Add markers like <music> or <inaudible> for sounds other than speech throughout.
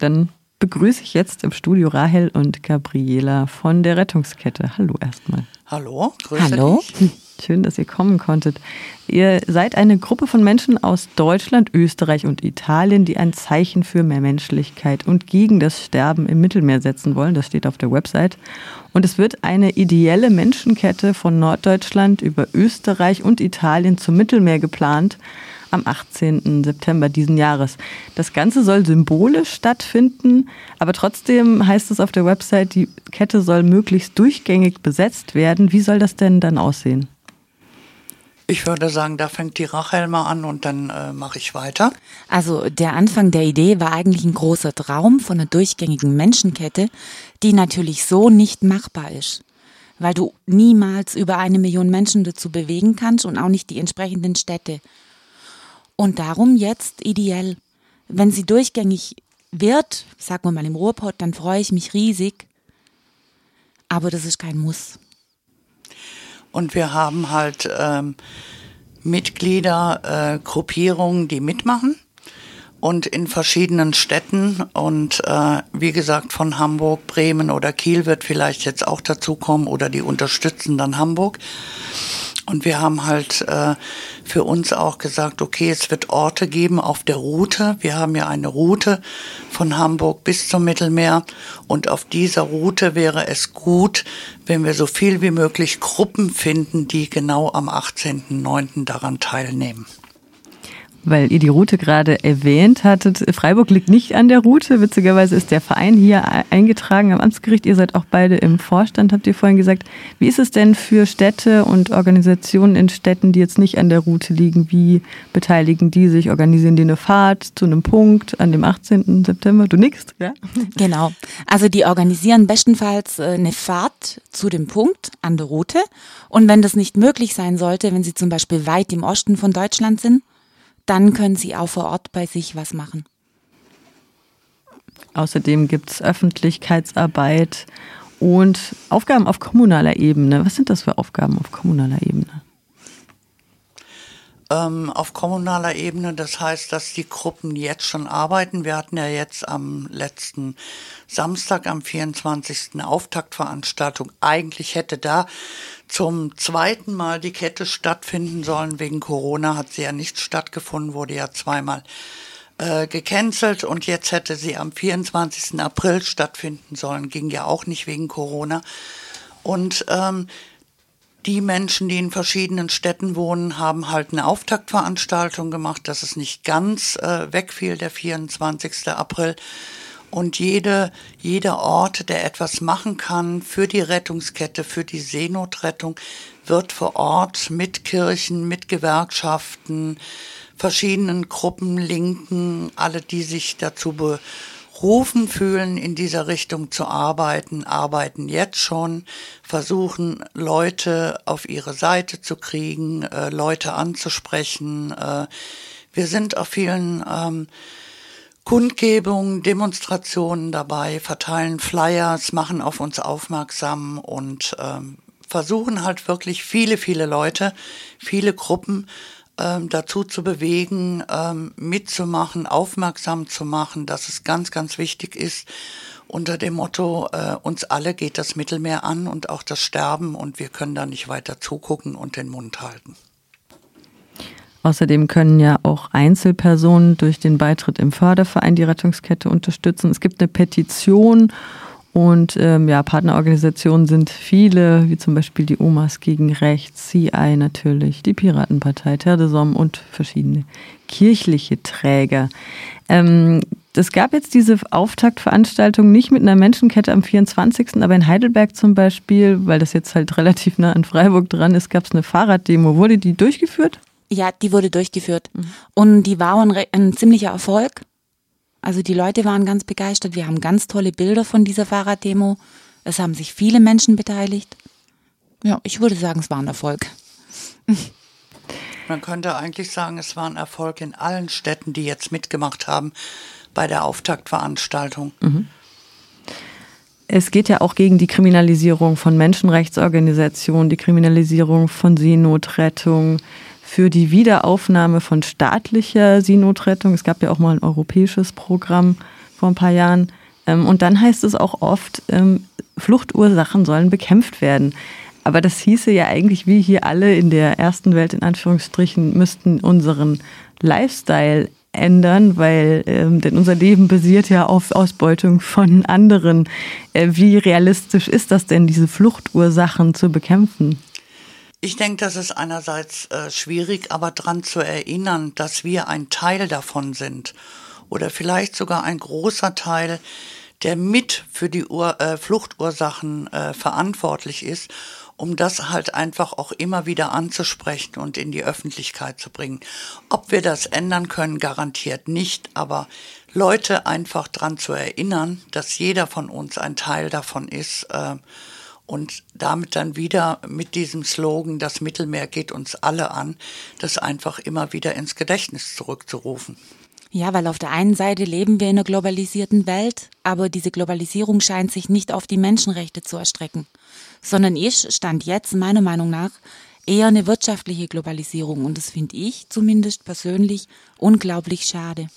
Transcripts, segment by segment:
Dann begrüße ich jetzt im Studio Rahel und Gabriela von der Rettungskette. Hallo erstmal. Hallo, grüße Hallo. dich. <laughs> Schön, dass ihr kommen konntet. Ihr seid eine Gruppe von Menschen aus Deutschland, Österreich und Italien, die ein Zeichen für mehr Menschlichkeit und gegen das Sterben im Mittelmeer setzen wollen. Das steht auf der Website. Und es wird eine ideelle Menschenkette von Norddeutschland über Österreich und Italien zum Mittelmeer geplant am 18. September diesen Jahres. Das Ganze soll symbolisch stattfinden, aber trotzdem heißt es auf der Website, die Kette soll möglichst durchgängig besetzt werden. Wie soll das denn dann aussehen? Ich würde sagen, da fängt die Rachel mal an und dann äh, mache ich weiter. Also der Anfang der Idee war eigentlich ein großer Traum von einer durchgängigen Menschenkette, die natürlich so nicht machbar ist, weil du niemals über eine Million Menschen dazu bewegen kannst und auch nicht die entsprechenden Städte. Und darum jetzt ideell. Wenn sie durchgängig wird, sagen wir mal im Ruhrpott, dann freue ich mich riesig. Aber das ist kein Muss. Und wir haben halt ähm, Mitglieder, äh, Gruppierungen, die mitmachen und in verschiedenen Städten und äh, wie gesagt von Hamburg, Bremen oder Kiel wird vielleicht jetzt auch dazukommen oder die unterstützen dann Hamburg. Und wir haben halt äh, für uns auch gesagt, okay, es wird Orte geben auf der Route. Wir haben ja eine Route von Hamburg bis zum Mittelmeer. Und auf dieser Route wäre es gut, wenn wir so viel wie möglich Gruppen finden, die genau am 18.09. daran teilnehmen weil ihr die Route gerade erwähnt hattet. Freiburg liegt nicht an der Route. Witzigerweise ist der Verein hier eingetragen am Amtsgericht. Ihr seid auch beide im Vorstand, habt ihr vorhin gesagt. Wie ist es denn für Städte und Organisationen in Städten, die jetzt nicht an der Route liegen? Wie beteiligen die sich? Organisieren die eine Fahrt zu einem Punkt an dem 18. September? Du nickst, ja? Genau. Also die organisieren bestenfalls äh, eine Fahrt zu dem Punkt an der Route. Und wenn das nicht möglich sein sollte, wenn sie zum Beispiel weit im Osten von Deutschland sind, dann können Sie auch vor Ort bei sich was machen. Außerdem gibt es Öffentlichkeitsarbeit und Aufgaben auf kommunaler Ebene. Was sind das für Aufgaben auf kommunaler Ebene? Ähm, auf kommunaler Ebene, das heißt, dass die Gruppen jetzt schon arbeiten. Wir hatten ja jetzt am letzten Samstag, am 24. eine Auftaktveranstaltung. Eigentlich hätte da zum zweiten Mal die Kette stattfinden sollen. Wegen Corona hat sie ja nicht stattgefunden, wurde ja zweimal äh, gecancelt und jetzt hätte sie am 24. April stattfinden sollen. Ging ja auch nicht wegen Corona. Und ähm, die Menschen, die in verschiedenen Städten wohnen, haben halt eine Auftaktveranstaltung gemacht, dass es nicht ganz äh, wegfiel, der 24. April. Und jede, jeder Ort, der etwas machen kann für die Rettungskette, für die Seenotrettung, wird vor Ort mit Kirchen, mit Gewerkschaften, verschiedenen Gruppen, Linken, alle, die sich dazu be berufen fühlen, in dieser Richtung zu arbeiten, arbeiten jetzt schon, versuchen Leute auf ihre Seite zu kriegen, äh, Leute anzusprechen. Äh, wir sind auf vielen ähm, Kundgebungen, Demonstrationen dabei, verteilen Flyers, machen auf uns aufmerksam und ähm, versuchen halt wirklich viele, viele Leute, viele Gruppen dazu zu bewegen, ähm, mitzumachen, aufmerksam zu machen, dass es ganz, ganz wichtig ist, unter dem Motto, äh, uns alle geht das Mittelmeer an und auch das Sterben und wir können da nicht weiter zugucken und den Mund halten. Außerdem können ja auch Einzelpersonen durch den Beitritt im Förderverein die Rettungskette unterstützen. Es gibt eine Petition und ähm, ja, Partnerorganisationen sind viele, wie zum Beispiel die Omas gegen Rechts, CI natürlich, die Piratenpartei, Terre de Somme und verschiedene kirchliche Träger. Ähm, es gab jetzt diese Auftaktveranstaltung nicht mit einer Menschenkette am 24., aber in Heidelberg zum Beispiel, weil das jetzt halt relativ nah an Freiburg dran ist, gab es eine Fahrraddemo. Wurde die durchgeführt? Ja, die wurde durchgeführt. Mhm. Und die war ein, ein ziemlicher Erfolg. Also die Leute waren ganz begeistert. Wir haben ganz tolle Bilder von dieser Fahrraddemo. Es haben sich viele Menschen beteiligt. Ja, ich würde sagen, es war ein Erfolg. Man könnte eigentlich sagen, es war ein Erfolg in allen Städten, die jetzt mitgemacht haben bei der Auftaktveranstaltung. Mhm. Es geht ja auch gegen die Kriminalisierung von Menschenrechtsorganisationen, die Kriminalisierung von Seenotrettung, für die Wiederaufnahme von staatlicher Seenotrettung. Es gab ja auch mal ein europäisches Programm. vor ein paar Jahren. Ähm, und dann heißt es auch oft, ähm, Fluchtursachen sollen bekämpft werden. Aber das hieße ja eigentlich, wie hier alle in der ersten Welt in Anführungsstrichen müssten unseren Lifestyle ändern, weil ähm, denn unser Leben basiert ja auf Ausbeutung von anderen. Äh, wie realistisch ist das denn, diese Fluchtursachen zu bekämpfen? Ich denke, das ist einerseits äh, schwierig, aber daran zu erinnern, dass wir ein Teil davon sind oder vielleicht sogar ein großer Teil, der mit für die Ur äh, Fluchtursachen äh, verantwortlich ist um das halt einfach auch immer wieder anzusprechen und in die Öffentlichkeit zu bringen. Ob wir das ändern können, garantiert nicht, aber Leute einfach dran zu erinnern, dass jeder von uns ein Teil davon ist äh, und damit dann wieder mit diesem Slogan, das Mittelmeer geht uns alle an, das einfach immer wieder ins Gedächtnis zurückzurufen. Ja, weil auf der einen Seite leben wir in einer globalisierten Welt, aber diese Globalisierung scheint sich nicht auf die Menschenrechte zu erstrecken sondern ist, stand jetzt meiner Meinung nach, eher eine wirtschaftliche Globalisierung. Und das finde ich zumindest persönlich unglaublich schade.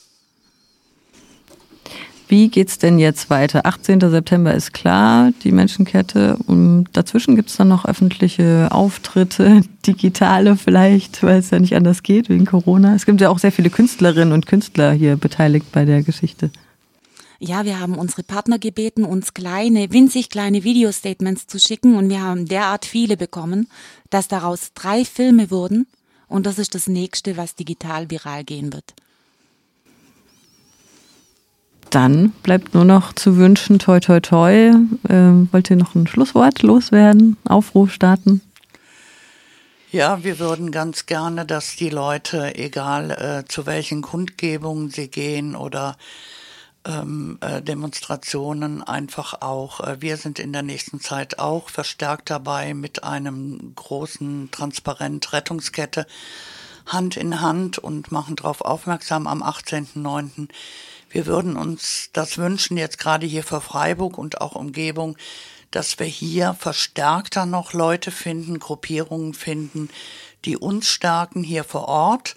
Wie geht es denn jetzt weiter? 18. September ist klar, die Menschenkette. Und dazwischen gibt es dann noch öffentliche Auftritte, <laughs> digitale vielleicht, weil es ja nicht anders geht wegen Corona. Es gibt ja auch sehr viele Künstlerinnen und Künstler hier beteiligt bei der Geschichte. Ja, wir haben unsere Partner gebeten, uns kleine, winzig kleine Video-Statements zu schicken und wir haben derart viele bekommen, dass daraus drei Filme wurden und das ist das nächste, was digital viral gehen wird. Dann bleibt nur noch zu wünschen, toi toi toi. Äh, wollt ihr noch ein Schlusswort loswerden? Aufruf starten? Ja, wir würden ganz gerne, dass die Leute, egal äh, zu welchen Kundgebungen sie gehen oder ähm, äh, Demonstrationen einfach auch. Äh, wir sind in der nächsten Zeit auch verstärkt dabei mit einem großen Transparent Rettungskette Hand in Hand und machen darauf aufmerksam am 18.09. Wir würden uns das wünschen, jetzt gerade hier für Freiburg und auch Umgebung, dass wir hier verstärkter noch Leute finden, Gruppierungen finden, die uns stärken hier vor Ort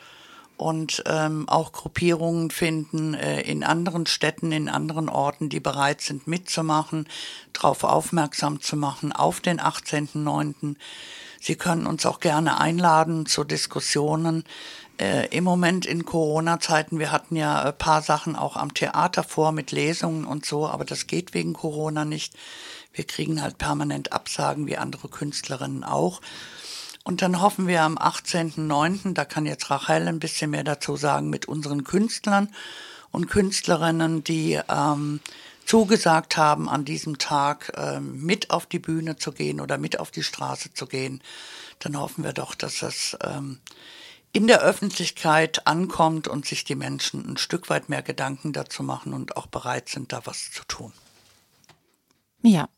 und ähm, auch Gruppierungen finden äh, in anderen Städten, in anderen Orten, die bereit sind mitzumachen, darauf aufmerksam zu machen auf den 18.09. Sie können uns auch gerne einladen zu Diskussionen. Äh, Im Moment in Corona-Zeiten, wir hatten ja ein paar Sachen auch am Theater vor mit Lesungen und so, aber das geht wegen Corona nicht. Wir kriegen halt permanent Absagen wie andere Künstlerinnen auch. Und dann hoffen wir am 18.09., da kann jetzt Rachel ein bisschen mehr dazu sagen, mit unseren Künstlern und Künstlerinnen, die ähm, zugesagt haben, an diesem Tag ähm, mit auf die Bühne zu gehen oder mit auf die Straße zu gehen, dann hoffen wir doch, dass das ähm, in der Öffentlichkeit ankommt und sich die Menschen ein Stück weit mehr Gedanken dazu machen und auch bereit sind, da was zu tun. Ja.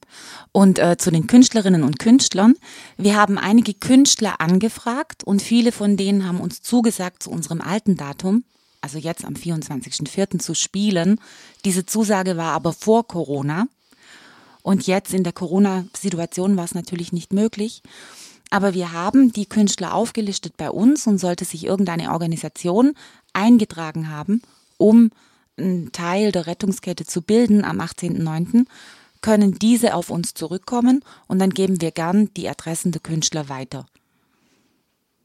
Und äh, zu den Künstlerinnen und Künstlern. Wir haben einige Künstler angefragt und viele von denen haben uns zugesagt, zu unserem alten Datum, also jetzt am 24.04. zu spielen. Diese Zusage war aber vor Corona. Und jetzt in der Corona-Situation war es natürlich nicht möglich. Aber wir haben die Künstler aufgelistet bei uns und sollte sich irgendeine Organisation eingetragen haben, um einen Teil der Rettungskette zu bilden am 18.09., können diese auf uns zurückkommen und dann geben wir gern die Adressen der Künstler weiter.